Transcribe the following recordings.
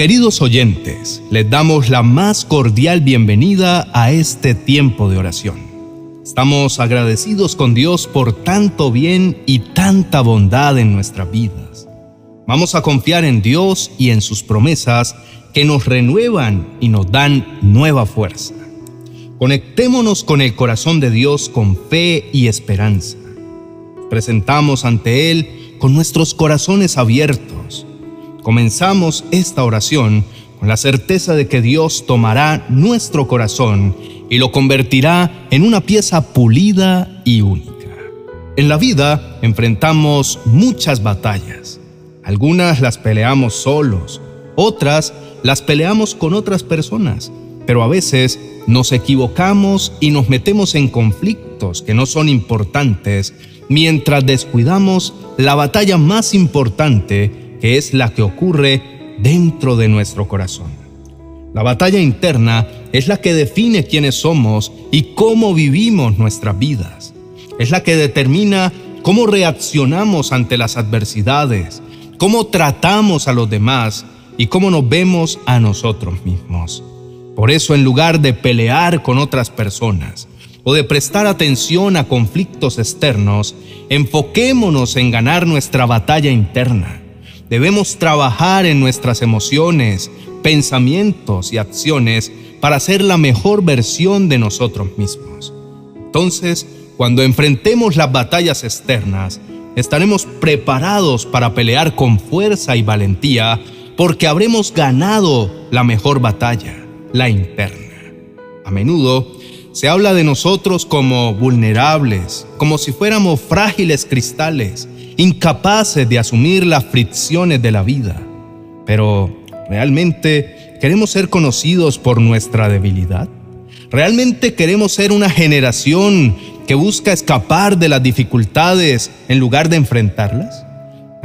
Queridos oyentes, les damos la más cordial bienvenida a este tiempo de oración. Estamos agradecidos con Dios por tanto bien y tanta bondad en nuestras vidas. Vamos a confiar en Dios y en sus promesas que nos renuevan y nos dan nueva fuerza. Conectémonos con el corazón de Dios con fe y esperanza. Presentamos ante Él con nuestros corazones abiertos. Comenzamos esta oración con la certeza de que Dios tomará nuestro corazón y lo convertirá en una pieza pulida y única. En la vida enfrentamos muchas batallas. Algunas las peleamos solos, otras las peleamos con otras personas, pero a veces nos equivocamos y nos metemos en conflictos que no son importantes mientras descuidamos la batalla más importante que es la que ocurre dentro de nuestro corazón. La batalla interna es la que define quiénes somos y cómo vivimos nuestras vidas. Es la que determina cómo reaccionamos ante las adversidades, cómo tratamos a los demás y cómo nos vemos a nosotros mismos. Por eso en lugar de pelear con otras personas o de prestar atención a conflictos externos, enfoquémonos en ganar nuestra batalla interna. Debemos trabajar en nuestras emociones, pensamientos y acciones para ser la mejor versión de nosotros mismos. Entonces, cuando enfrentemos las batallas externas, estaremos preparados para pelear con fuerza y valentía porque habremos ganado la mejor batalla, la interna. A menudo se habla de nosotros como vulnerables, como si fuéramos frágiles cristales, incapaces de asumir las fricciones de la vida. Pero, ¿realmente queremos ser conocidos por nuestra debilidad? ¿Realmente queremos ser una generación que busca escapar de las dificultades en lugar de enfrentarlas?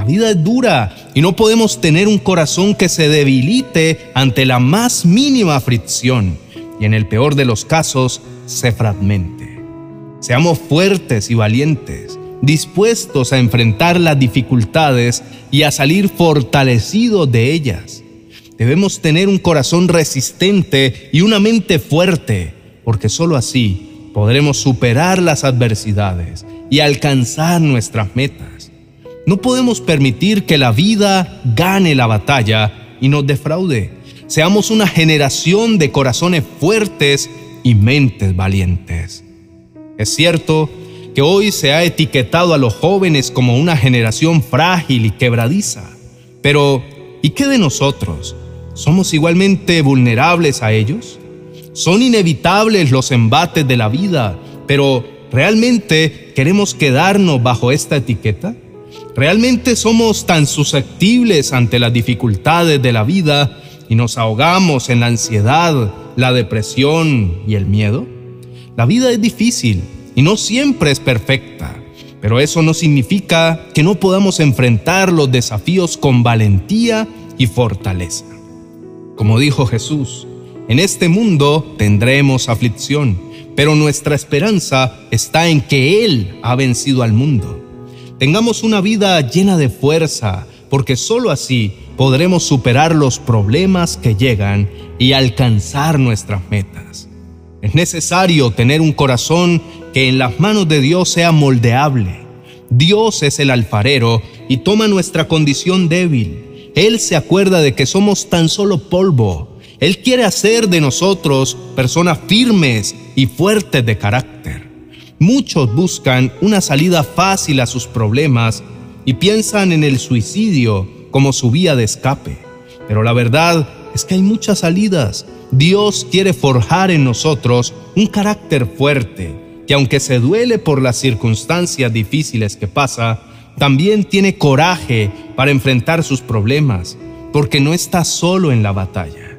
vida es dura y no podemos tener un corazón que se debilite ante la más mínima fricción y en el peor de los casos se fragmente. Seamos fuertes y valientes, dispuestos a enfrentar las dificultades y a salir fortalecidos de ellas. Debemos tener un corazón resistente y una mente fuerte, porque sólo así podremos superar las adversidades y alcanzar nuestras metas. No podemos permitir que la vida gane la batalla y nos defraude. Seamos una generación de corazones fuertes y mentes valientes. Es cierto que hoy se ha etiquetado a los jóvenes como una generación frágil y quebradiza, pero ¿y qué de nosotros? ¿Somos igualmente vulnerables a ellos? Son inevitables los embates de la vida, pero ¿realmente queremos quedarnos bajo esta etiqueta? ¿Realmente somos tan susceptibles ante las dificultades de la vida y nos ahogamos en la ansiedad, la depresión y el miedo? La vida es difícil y no siempre es perfecta, pero eso no significa que no podamos enfrentar los desafíos con valentía y fortaleza. Como dijo Jesús, en este mundo tendremos aflicción, pero nuestra esperanza está en que Él ha vencido al mundo. Tengamos una vida llena de fuerza, porque sólo así podremos superar los problemas que llegan y alcanzar nuestras metas. Es necesario tener un corazón que en las manos de Dios sea moldeable. Dios es el alfarero y toma nuestra condición débil. Él se acuerda de que somos tan solo polvo. Él quiere hacer de nosotros personas firmes y fuertes de carácter. Muchos buscan una salida fácil a sus problemas y piensan en el suicidio como su vía de escape. Pero la verdad es que hay muchas salidas. Dios quiere forjar en nosotros un carácter fuerte, que aunque se duele por las circunstancias difíciles que pasa, también tiene coraje para enfrentar sus problemas, porque no está solo en la batalla.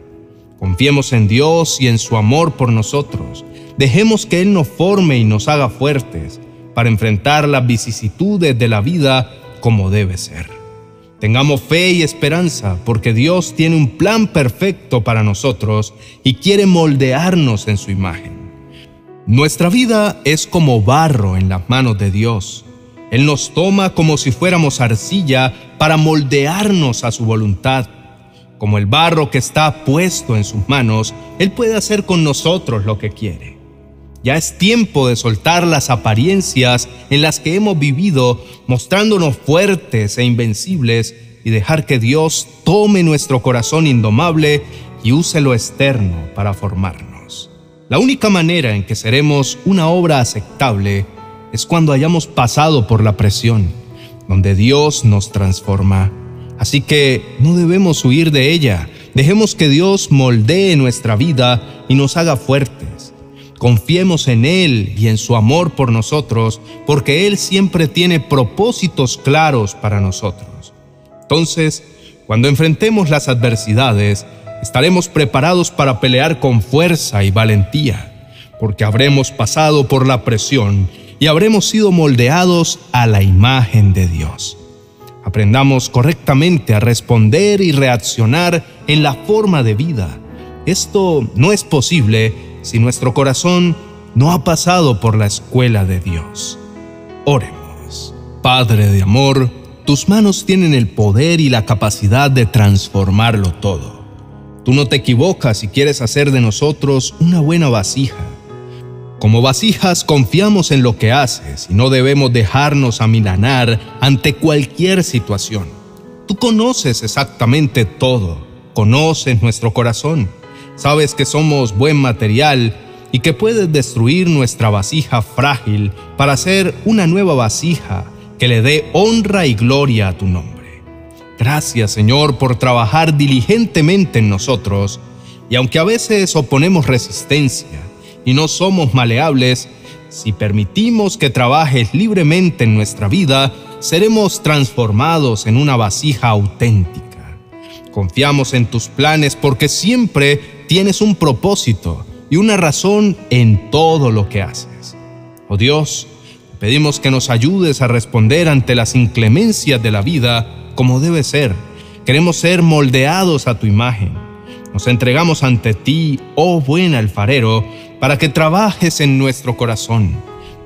Confiemos en Dios y en su amor por nosotros Dejemos que Él nos forme y nos haga fuertes para enfrentar las vicisitudes de la vida como debe ser. Tengamos fe y esperanza porque Dios tiene un plan perfecto para nosotros y quiere moldearnos en su imagen. Nuestra vida es como barro en las manos de Dios. Él nos toma como si fuéramos arcilla para moldearnos a su voluntad. como el barro que está puesto en sus manos, Él puede hacer con nosotros lo que quiere. Ya es tiempo de soltar las apariencias en las que hemos vivido, mostrándonos fuertes e invencibles, y dejar que Dios tome nuestro corazón indomable y use lo externo para formarnos. La única manera en que seremos una obra aceptable es cuando hayamos pasado por la presión, donde Dios nos transforma. Así que no debemos huir de ella. Dejemos que Dios moldee nuestra vida y nos haga fuertes. Confiemos en Él y en su amor por nosotros, porque Él siempre tiene propósitos claros para nosotros. Entonces, cuando enfrentemos las adversidades, estaremos preparados para pelear con fuerza y valentía, porque habremos pasado por la presión y habremos sido moldeados a la imagen de Dios. Aprendamos correctamente a responder y reaccionar en la forma de vida. Esto no es posible si nuestro corazón no ha pasado por la escuela de Dios. Oremos. Padre de amor, tus manos tienen el poder y la capacidad de transformarlo todo. Tú no te equivocas si quieres hacer de nosotros una buena vasija. Como vasijas confiamos en lo que haces y no debemos dejarnos amilanar ante cualquier situación. Tú conoces exactamente todo, conoces nuestro corazón, sabes que somos buen material y que puedes destruir nuestra vasija frágil para hacer una nueva vasija que le dé honra y gloria a tu nombre. Gracias Señor por trabajar diligentemente en nosotros, y aunque a veces oponemos resistencia y no somos maleables, si permitimos que trabajes libremente en nuestra vida, seremos transformados en una vasija auténtica. Confiamos en tus planes porque siempre tienes un propósito y una razón en todo lo que haces. Oh Dios, Pedimos que nos ayudes a responder ante las inclemencias de la vida como debe ser. Queremos ser moldeados a tu imagen. Nos entregamos ante ti, oh buen alfarero, para que trabajes en nuestro corazón.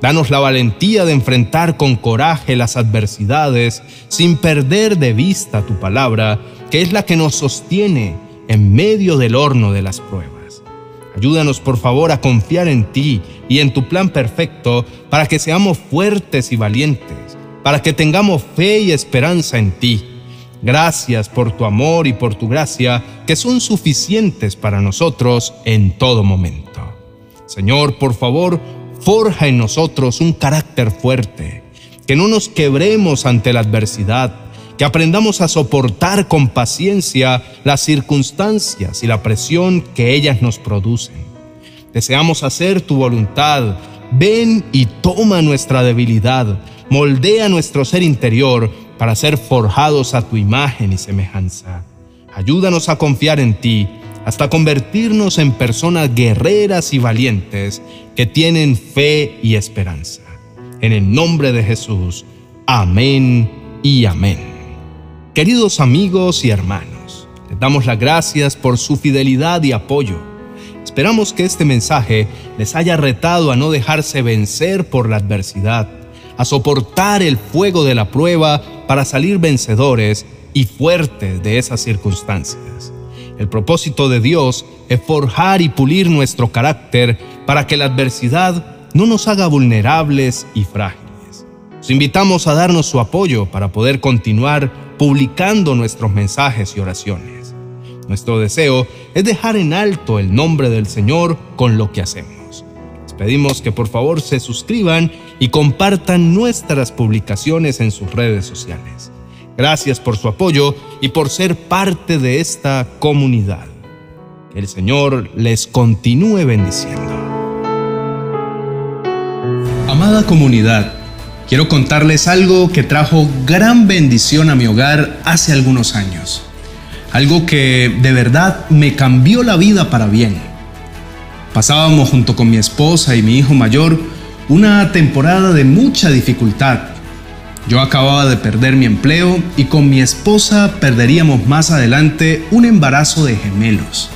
Danos la valentía de enfrentar con coraje las adversidades sin perder de vista tu palabra, que es la que nos sostiene en medio del horno de las pruebas. Ayúdanos por favor a confiar en ti y en tu plan perfecto para que seamos fuertes y valientes, para que tengamos fe y esperanza en ti. Gracias por tu amor y por tu gracia que son suficientes para nosotros en todo momento. Señor, por favor, forja en nosotros un carácter fuerte, que no nos quebremos ante la adversidad, que aprendamos a soportar con paciencia las circunstancias y la presión que ellas nos producen. Deseamos hacer tu voluntad. Ven y toma nuestra debilidad, moldea nuestro ser interior para ser forjados a tu imagen y semejanza. Ayúdanos a confiar en ti hasta convertirnos en personas guerreras y valientes que tienen fe y esperanza. En el nombre de Jesús. Amén y amén. Queridos amigos y hermanos, les damos las gracias por su fidelidad y apoyo. Esperamos que este mensaje les haya retado a no dejarse vencer por la adversidad, a soportar el fuego de la prueba para salir vencedores y fuertes de esas circunstancias. El propósito de Dios es forjar y pulir nuestro carácter para que la adversidad no nos haga vulnerables y frágiles. Os invitamos a darnos su apoyo para poder continuar publicando nuestros mensajes y oraciones. Nuestro deseo es dejar en alto el nombre del Señor con lo que hacemos. Les pedimos que por favor se suscriban y compartan nuestras publicaciones en sus redes sociales. Gracias por su apoyo y por ser parte de esta comunidad. Que el Señor les continúe bendiciendo. Amada comunidad, quiero contarles algo que trajo gran bendición a mi hogar hace algunos años. Algo que de verdad me cambió la vida para bien. Pasábamos junto con mi esposa y mi hijo mayor una temporada de mucha dificultad. Yo acababa de perder mi empleo y con mi esposa perderíamos más adelante un embarazo de gemelos.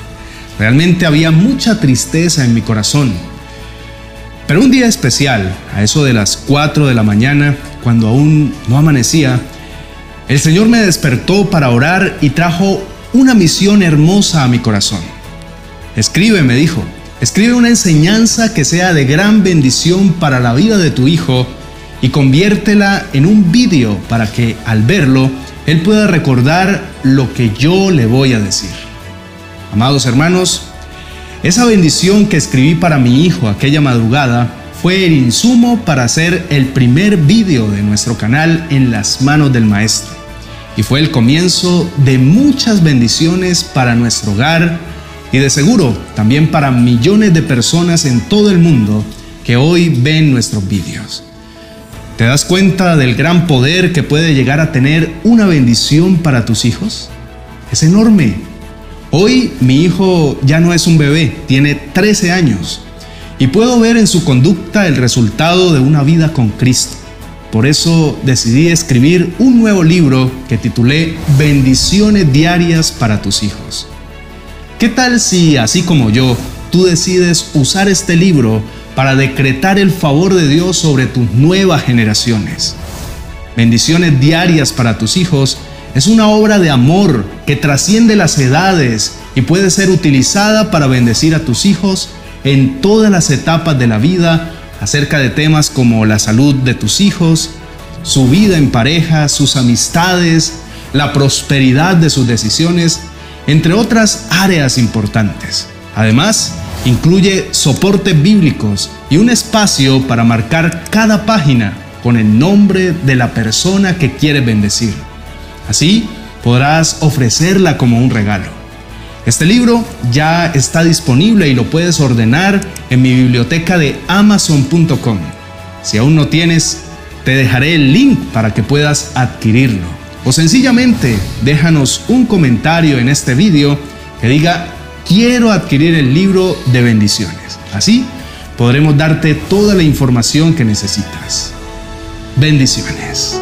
Realmente había mucha tristeza en mi corazón pero un día especial, a eso de las 4 de la mañana, cuando aún no amanecía, el Señor me despertó para orar y trajo una misión hermosa a mi corazón. Escribe, me dijo, escribe una enseñanza que sea de gran bendición para la vida de tu hijo y conviértela en un vídeo para que al verlo él pueda recordar lo que yo le voy a decir. Amados hermanos, esa bendición que escribí para mi hijo aquella madrugada fue el insumo para hacer el primer vídeo de nuestro canal en las manos del maestro. Y fue el comienzo de muchas bendiciones para nuestro hogar y de seguro también para millones de personas en todo el mundo que hoy ven nuestros vídeos. ¿Te das cuenta del gran poder que puede llegar a tener una bendición para tus hijos? Es enorme. Hoy mi hijo ya no es un bebé, tiene 13 años y puedo ver en su conducta el resultado de una vida con Cristo. Por eso decidí escribir un nuevo libro que titulé Bendiciones diarias para tus hijos. ¿Qué tal si, así como yo, tú decides usar este libro para decretar el favor de Dios sobre tus nuevas generaciones. Bendiciones diarias para tus hijos es una obra de amor que trasciende las edades y puede ser utilizada para bendecir a tus hijos en todas las etapas de la vida acerca de temas como la salud de tus hijos, su vida en pareja, sus amistades, la prosperidad de sus decisiones, entre otras áreas importantes. Además, Incluye soportes bíblicos y un espacio para marcar cada página con el nombre de la persona que quieres bendecir. Así podrás ofrecerla como un regalo. Este libro ya está disponible y lo puedes ordenar en mi biblioteca de amazon.com. Si aún no tienes, te dejaré el link para que puedas adquirirlo. O sencillamente déjanos un comentario en este video que diga quiero adquirir el libro de bendiciones. Así podremos darte toda la información que necesitas. Bendiciones.